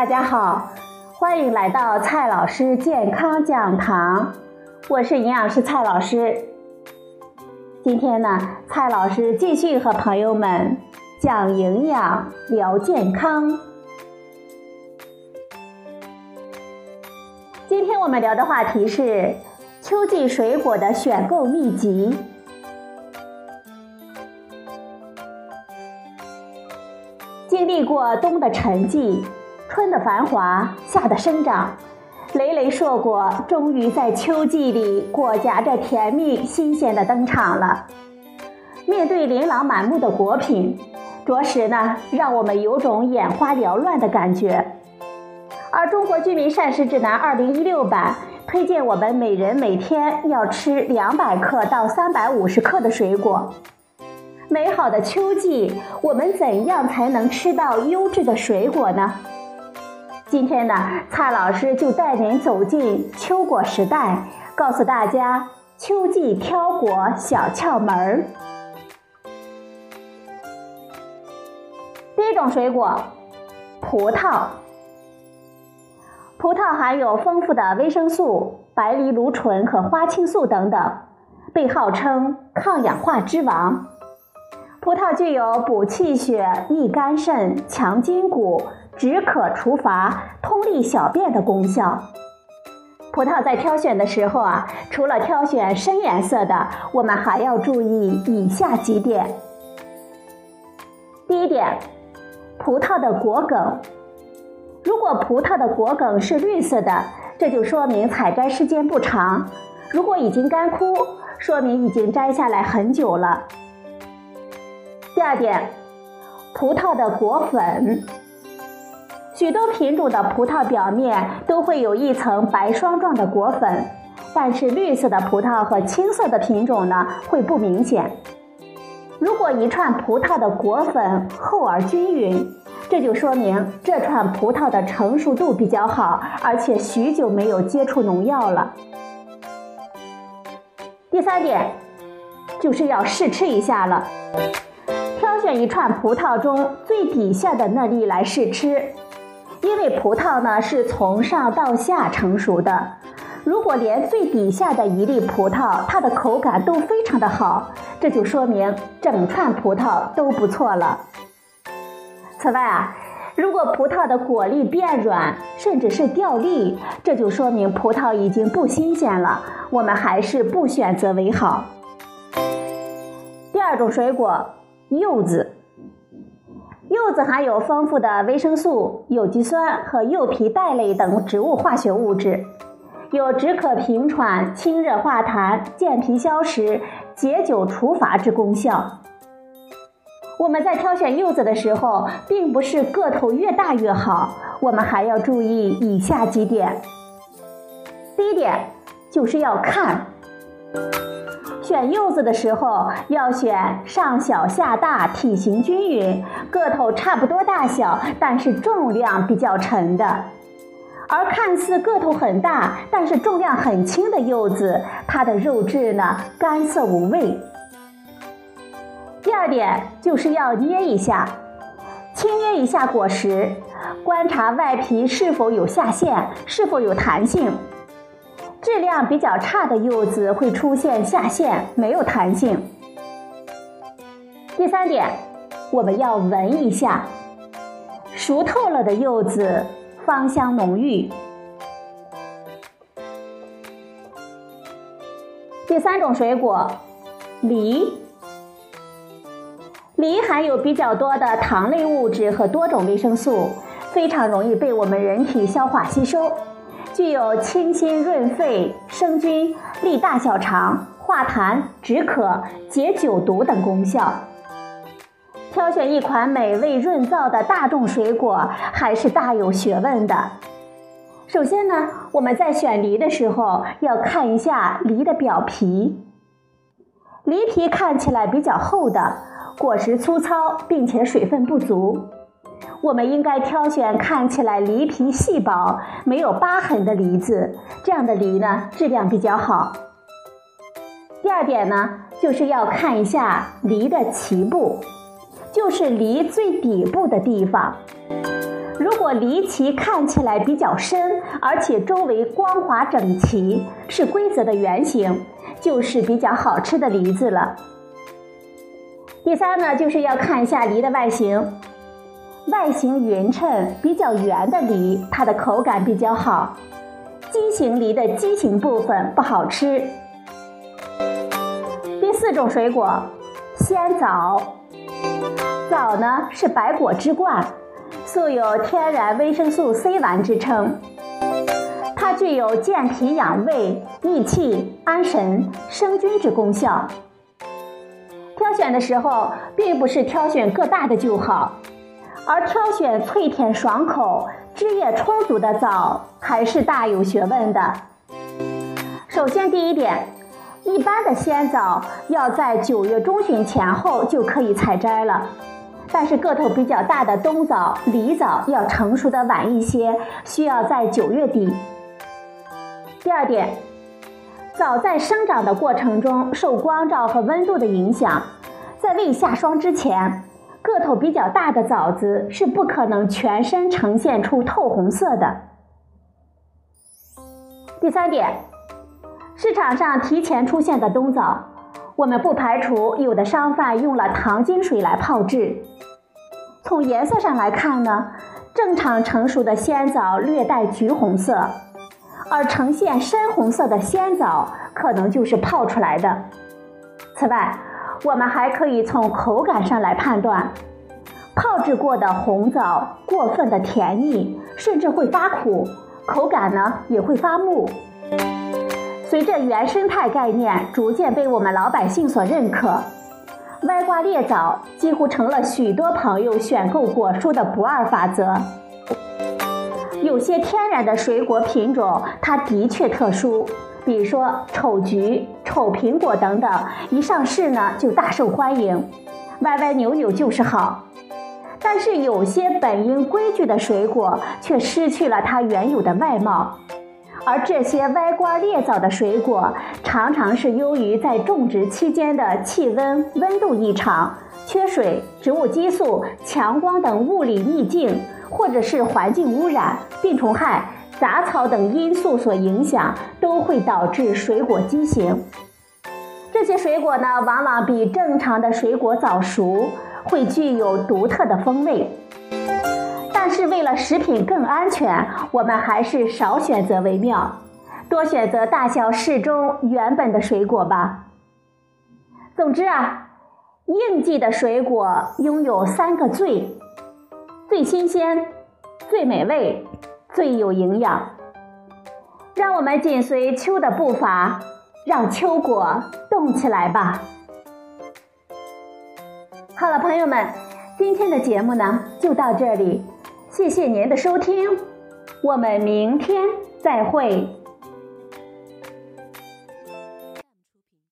大家好，欢迎来到蔡老师健康讲堂，我是营养师蔡老师。今天呢，蔡老师继续和朋友们讲营养、聊健康。今天我们聊的话题是秋季水果的选购秘籍。经历过冬的沉寂，春的繁华，夏的生长，累累硕果终于在秋季里裹挟着甜蜜新鲜的登场了。面对琳琅满目的果品，着实呢让我们有种眼花缭乱的感觉。而《中国居民膳食指南》二零一六版推荐我们每人每天要吃两百克到三百五十克的水果。美好的秋季，我们怎样才能吃到优质的水果呢？今天呢，蔡老师就带您走进秋果时代，告诉大家秋季挑果小窍门儿。第一种水果，葡萄。葡萄含有丰富的维生素、白藜芦醇和花青素等等，被号称抗氧化之王。葡萄具有补气血、益肝肾、强筋骨、止渴除乏、通利小便的功效。葡萄在挑选的时候啊，除了挑选深颜色的，我们还要注意以下几点。第一点，葡萄的果梗。如果葡萄的果梗是绿色的，这就说明采摘时间不长；如果已经干枯，说明已经摘下来很久了。第二点，葡萄的果粉，许多品种的葡萄表面都会有一层白霜状的果粉，但是绿色的葡萄和青色的品种呢会不明显。如果一串葡萄的果粉厚而均匀，这就说明这串葡萄的成熟度比较好，而且许久没有接触农药了。第三点，就是要试吃一下了。挑选一串葡萄中最底下的那粒来试吃，因为葡萄呢是从上到下成熟的。如果连最底下的一粒葡萄它的口感都非常的好，这就说明整串葡萄都不错了。此外啊，如果葡萄的果粒变软，甚至是掉粒，这就说明葡萄已经不新鲜了，我们还是不选择为好。第二种水果。柚子，柚子含有丰富的维生素、有机酸和柚皮苷类等植物化学物质，有止渴平喘、清热化痰、健脾消食、解酒除乏之功效。我们在挑选柚子的时候，并不是个头越大越好，我们还要注意以下几点。第一点，就是要看。选柚子的时候要选上小下大、体型均匀、个头差不多大小，但是重量比较沉的。而看似个头很大，但是重量很轻的柚子，它的肉质呢干涩无味。第二点就是要捏一下，轻捏一下果实，观察外皮是否有下陷，是否有弹性。质量比较差的柚子会出现下陷，没有弹性。第三点，我们要闻一下，熟透了的柚子芳香浓郁。第三种水果，梨，梨含有比较多的糖类物质和多种维生素，非常容易被我们人体消化吸收。具有清心润肺、生津、利大小肠、化痰、止渴、解酒毒等功效。挑选一款美味润燥的大众水果还是大有学问的。首先呢，我们在选梨的时候要看一下梨的表皮，梨皮看起来比较厚的，果实粗糙，并且水分不足。我们应该挑选看起来梨皮细薄、没有疤痕的梨子，这样的梨呢质量比较好。第二点呢，就是要看一下梨的脐部，就是梨最底部的地方。如果梨脐看起来比较深，而且周围光滑整齐，是规则的圆形，就是比较好吃的梨子了。第三呢，就是要看一下梨的外形，外形匀称、比较圆的梨，它的口感比较好；畸形梨的畸形部分不好吃。第四种水果，鲜枣。枣呢是百果之冠。素有天然维生素 C 丸之称，它具有健脾养胃、益气安神、生津之功效。挑选的时候，并不是挑选个大的就好，而挑选脆甜爽口、汁液充足的枣，还是大有学问的。首先，第一点，一般的鲜枣要在九月中旬前后就可以采摘了。但是个头比较大的冬枣、梨枣要成熟的晚一些，需要在九月底。第二点，枣在生长的过程中受光照和温度的影响，在未下霜之前，个头比较大的枣子是不可能全身呈现出透红色的。第三点，市场上提前出现的冬枣。我们不排除有的商贩用了糖精水来泡制。从颜色上来看呢，正常成熟的鲜枣略带橘红色，而呈现深红色的鲜枣可能就是泡出来的。此外，我们还可以从口感上来判断，泡制过的红枣过分的甜腻，甚至会发苦，口感呢也会发木。随着原生态概念逐渐被我们老百姓所认可，歪瓜裂枣几乎成了许多朋友选购果蔬的不二法则。有些天然的水果品种，它的确特殊，比如说丑橘、丑苹果等等，一上市呢就大受欢迎，歪歪扭扭就是好。但是有些本应规矩的水果，却失去了它原有的外貌。而这些歪瓜裂枣的水果，常常是由于在种植期间的气温、温度异常、缺水、植物激素、强光等物理逆境，或者是环境污染、病虫害、杂草等因素所影响，都会导致水果畸形。这些水果呢，往往比正常的水果早熟，会具有独特的风味。但是为了食品更安全，我们还是少选择为妙，多选择大小适中、原本的水果吧。总之啊，应季的水果拥有三个最：最新鲜、最美味、最有营养。让我们紧随秋的步伐，让秋果动起来吧。好了，朋友们，今天的节目呢就到这里。谢谢您的收听，我们明天再会。